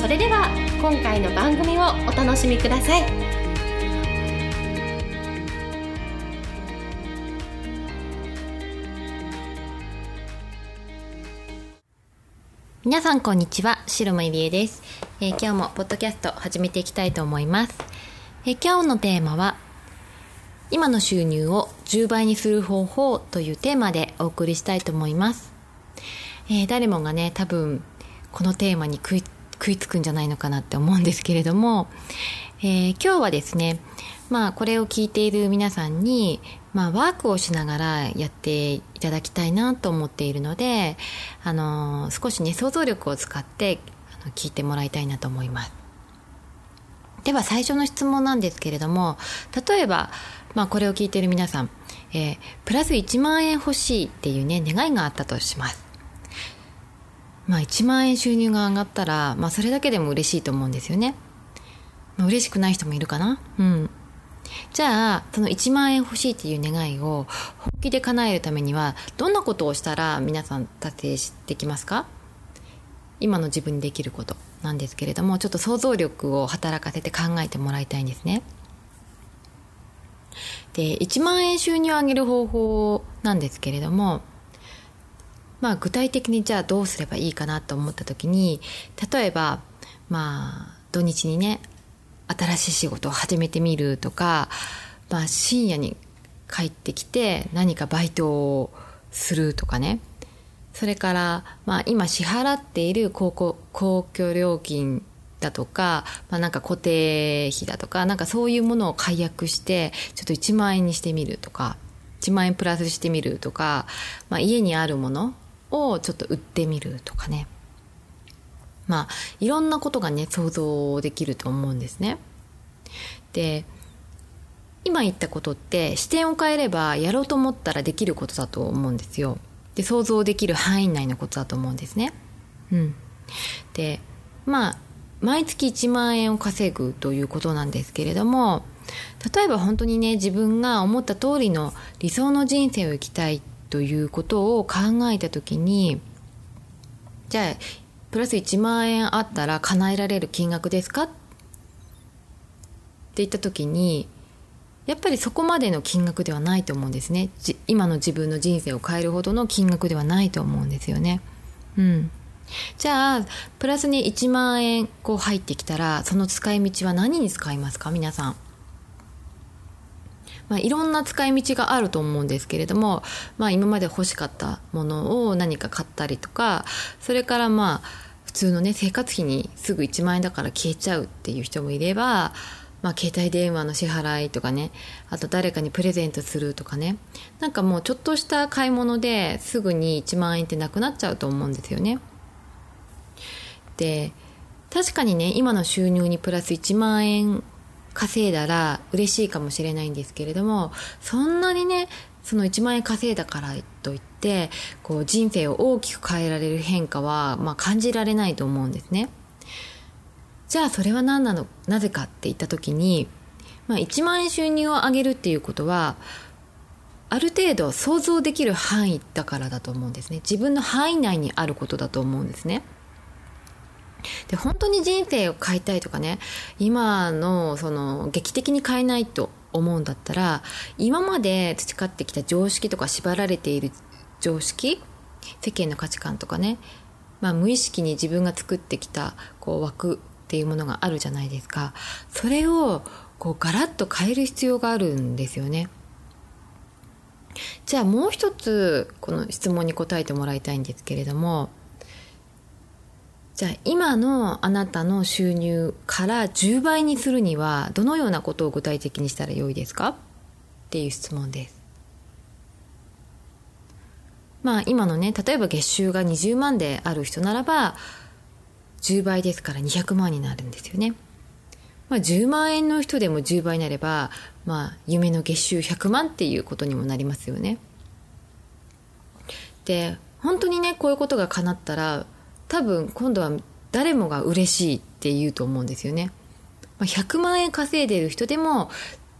それでは今回の番組をお楽しみください。皆さんこんにちは白間入江です、えー、今日もポッドキャスト始めていきたいと思います、えー、今日のテーマは今の収入を10倍にする方法というテーマでお送りしたいと思います。えー、誰もがね多分このテーマに食い食いつくんじゃないのかなって思うんですけれども、えー、今日はですねまあこれを聞いている皆さんに、まあ、ワークをしながらやっていただきたいなと思っているので、あのー、少しね想像力を使ってあの聞いてもらいたいなと思います。では最初の質問なんですけれども例えば、まあ、これを聞いている皆さん、えー、プラス1万円欲しいっていうね願いがあったとします。まあ1万円収入が上がったら、まあそれだけでも嬉しいと思うんですよね。まあ、嬉しくない人もいるかなうん。じゃあ、その1万円欲しいっていう願いを本気で叶えるためには、どんなことをしたら皆さん達成できますか？今の自分にできることなんですけれども、ちょっと想像力を働かせて考えてもらいたいんですね。で、1万円収入を上げる方法なんですけれども、まあ、具体的にじゃあどうすればいいかなと思った時に例えばまあ土日にね新しい仕事を始めてみるとか、まあ、深夜に帰ってきて何かバイトをするとかね。それから、まあ、今支払っている公共公共料金だとか、まあ、なんか固定費だとかなんかそういうものを解約してちょっと1万円にしてみるとか1万円プラスしてみるとか、まあ、家にあるものをちょっと売ってみるとかね。まあいろんなことがね想像できると思うんですね。で今言ったことって視点を変えればやろうと思ったらできることだと思うんですよ。で想像できる範囲内のことだと思うんですね。うん。でまあ毎月1万円を稼ぐということなんですけれども例えば本当にね自分が思った通りの理想の人生を生きたいっということを考えた時にじゃあプラス1万円あったら叶えられる金額ですか？って言った時にやっぱりそこまでの金額ではないと思うんですね。今の自分の人生を変えるほどの金額ではないと思うんですよね。うん。じゃあプラスに1万円こう入ってきたらその使い道は何に使いますか？皆さん。まあ、いろんな使い道があると思うんですけれども、まあ、今まで欲しかったものを何か買ったりとかそれからまあ普通のね生活費にすぐ1万円だから消えちゃうっていう人もいれば、まあ、携帯電話の支払いとかねあと誰かにプレゼントするとかねなんかもうちょっとした買い物ですぐに1万円ってなくなっちゃうと思うんですよね。で確かにね今の収入にプラス1万円稼いだら嬉しいかもしれないんですけれどもそんなにねその1万円稼いだからといってこう人生を大きく変えられる変化は、まあ、感じられないと思うんですね。じゃあそれは何なのなぜかって言った時に、まあ、1万円収入を上げるっていうことはある程度想像できる範囲だからだと思うんですね自分の範囲内にあることだと思うんですね。で本当に人生を変えたいとかね今のその劇的に変えないと思うんだったら今まで培ってきた常識とか縛られている常識世間の価値観とかね、まあ、無意識に自分が作ってきたこう枠っていうものがあるじゃないですか。それをこうガラッと変える必要があるんですよね。じゃあもう一つこの質問に答えてもらいたいんですけれどもじゃあ今のあなたの収入から10倍にするにはどのようなことを具体的にしたらよいですか？っていう質問です。まあ今のね例えば月収が20万である人ならば10倍ですから200万になるんですよね。まあ、10万円の人でも10倍になれば、まあ、夢の月収100万っていうことにもなりますよね。で本当にねこういうことが叶ったら多分今度は誰もが嬉しいって言うと思うんですよね。ま、100万円稼いでる人でも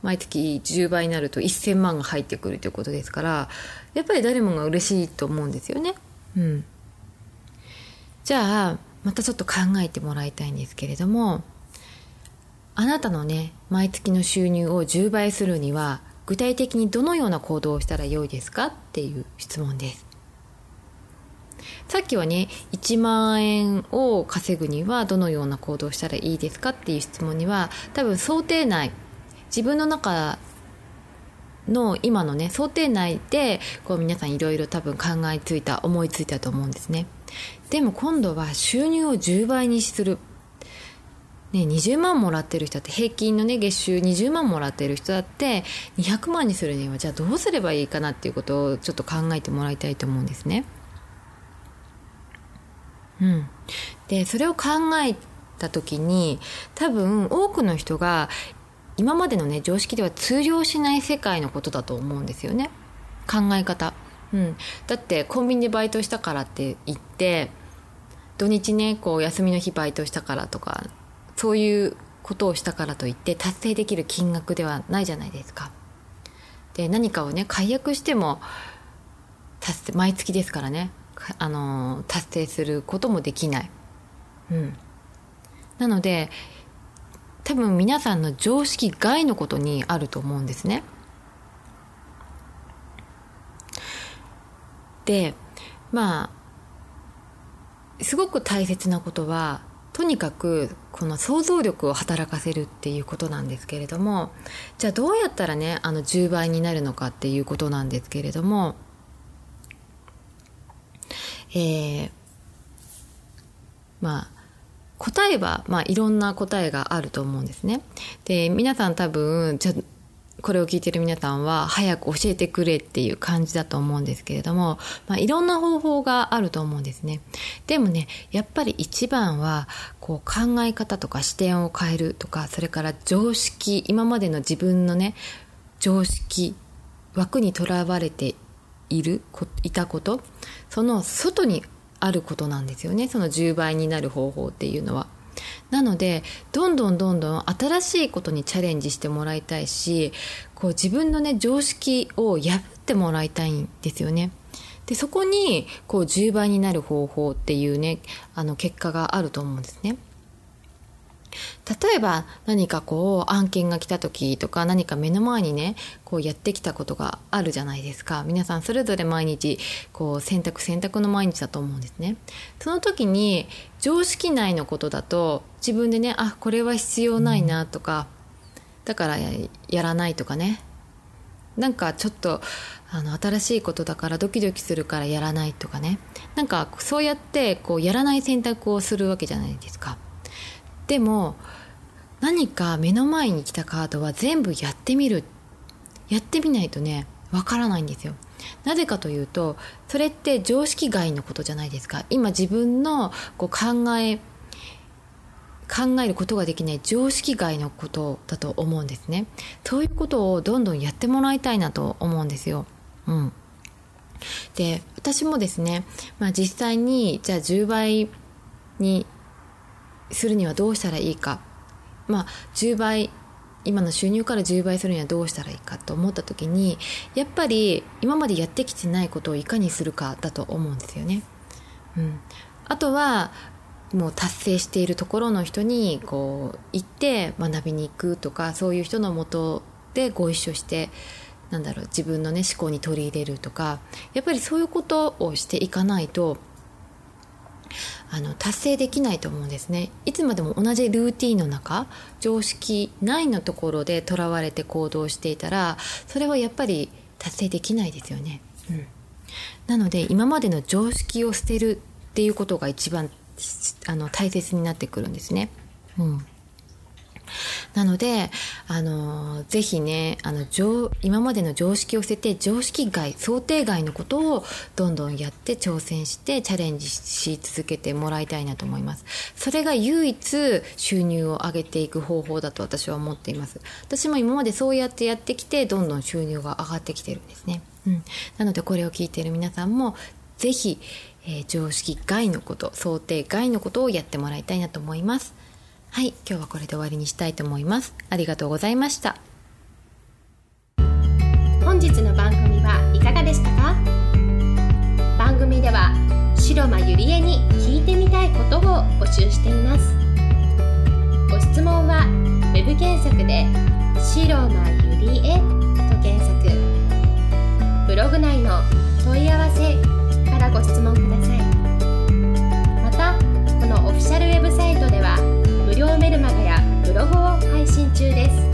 毎月10倍になると1000万が入ってくるということですからやっぱり誰もが嬉しいと思うんですよね。うん、じゃあまたちょっと考えてもらいたいんですけれどもあなたのね毎月の収入を10倍するには具体的にどのような行動をしたらよいですかっていう質問ですさっきはね1万円を稼ぐにはどのような行動をしたらいいですかっていう質問には多分想定内自分の中の今のね想定内でこう皆さんいろいろ多分考えついた思いついたと思うんですねでも今度は収入を10倍にするね、20万もらってる人って平均のね月収20万もらってる人だって200万にするにはじゃあどうすればいいかなっていうことをちょっと考えてもらいたいと思うんですね。うん、でそれを考えた時に多分多くの人が今までのね常識では通用しない世界のことだと思うんですよね。考え方、うん、だってコンビニでバイトしたからって言って土日ねこう休みの日バイトしたからとかそういうことをしたからといって達成できる金額ではないじゃないですか。で何かをね解約しても達成毎月ですからね。あの達成することもできない、うん、なので多分皆さんの常識外のことにあると思うんですね。でまあすごく大切なことはとにかくこの想像力を働かせるっていうことなんですけれどもじゃあどうやったらねあの10倍になるのかっていうことなんですけれどもえー、まあ答えは、まあ、いろんな答えがあると思うんですね。で皆さん多分じゃこれを聞いてる皆さんは早く教えてくれっていう感じだと思うんですけれども、まあ、いろんな方法があると思うんですね。でもねやっぱり一番はこう考え方とか視点を変えるとかそれから常識今までの自分のね常識枠にとらわれているいたことその外にあることなんですよねその10倍になる方法っていうのは。なのでどんどんどんどん新しいことにチャレンジしてもらいたいしこう自分のね常識を破ってもらいたいんですよね。でそこにこう10倍になる方法っていうねあの結果があると思うんですね。例えば何かこう案件が来た時とか何か目の前にねこうやってきたことがあるじゃないですか。皆さんそれぞれ毎日こう選択選択の毎日だと思うんですね。その時に常識内のことだと自分でねあこれは必要ないなとかだからやらないとかね。なんかちょっとあの新しいことだからドキドキするからやらないとかね。なんかそうやってこうやらない選択をするわけじゃないですか。でも何か目の前に来たカードは全部やってみる。やってみないとねわからないんですよ。なぜかというとそれって常識外のことじゃないですか。今自分のこう考え考えることができない常識外のことだと思うんですね。そういうことをどんどんやってもらいたいなと思うんですよ。うん。で私もですね、まあ、実際にじゃあ10倍にするにはどうしたらいいかまあ10倍今の収入から10倍するにはどうしたらいいかと思った時にやっぱり今までやってきてないことをいかにするかだと思うんですよね。うん、あとはもう達成しているところの人にこう行って学びに行くとかそういう人のもとでご一緒してなんだろう自分のね思考に取り入れるとかやっぱりそういうことをしていかないとあの達成できないと思うんですね。いつまでも同じルーティンの中常識内のところでとらわれて行動していたらそれはやっぱり達成できないですよね、うん、なので今までの常識を捨てるっていうことが一番あの大切になってくるんですね、うん、なのであのぜひねあの今までの常識を捨てて常識外想定外のことをどんどんやって挑戦してチャレンジし続けてもらいたいなと思います。それが唯一収入を上げていく方法だと私は思っています。私も今までそうやってやってきてどんどん収入が上がってきてるんですね、うん、なのでこれを聞いている皆さんもぜひ、えー、常識外のこと想定外のことをやってもらいたいなと思います。はい、今日はこれで終わりにしたいと思います。ありがとうございました。本日の番組はいかがでしたか？番組では白間ゆりえに聞いてみたいことを募集しています。ご質問は web 検索で「白間ゆりえ」と検索ブログ内の「問い合わせ」からご質問ください。中です。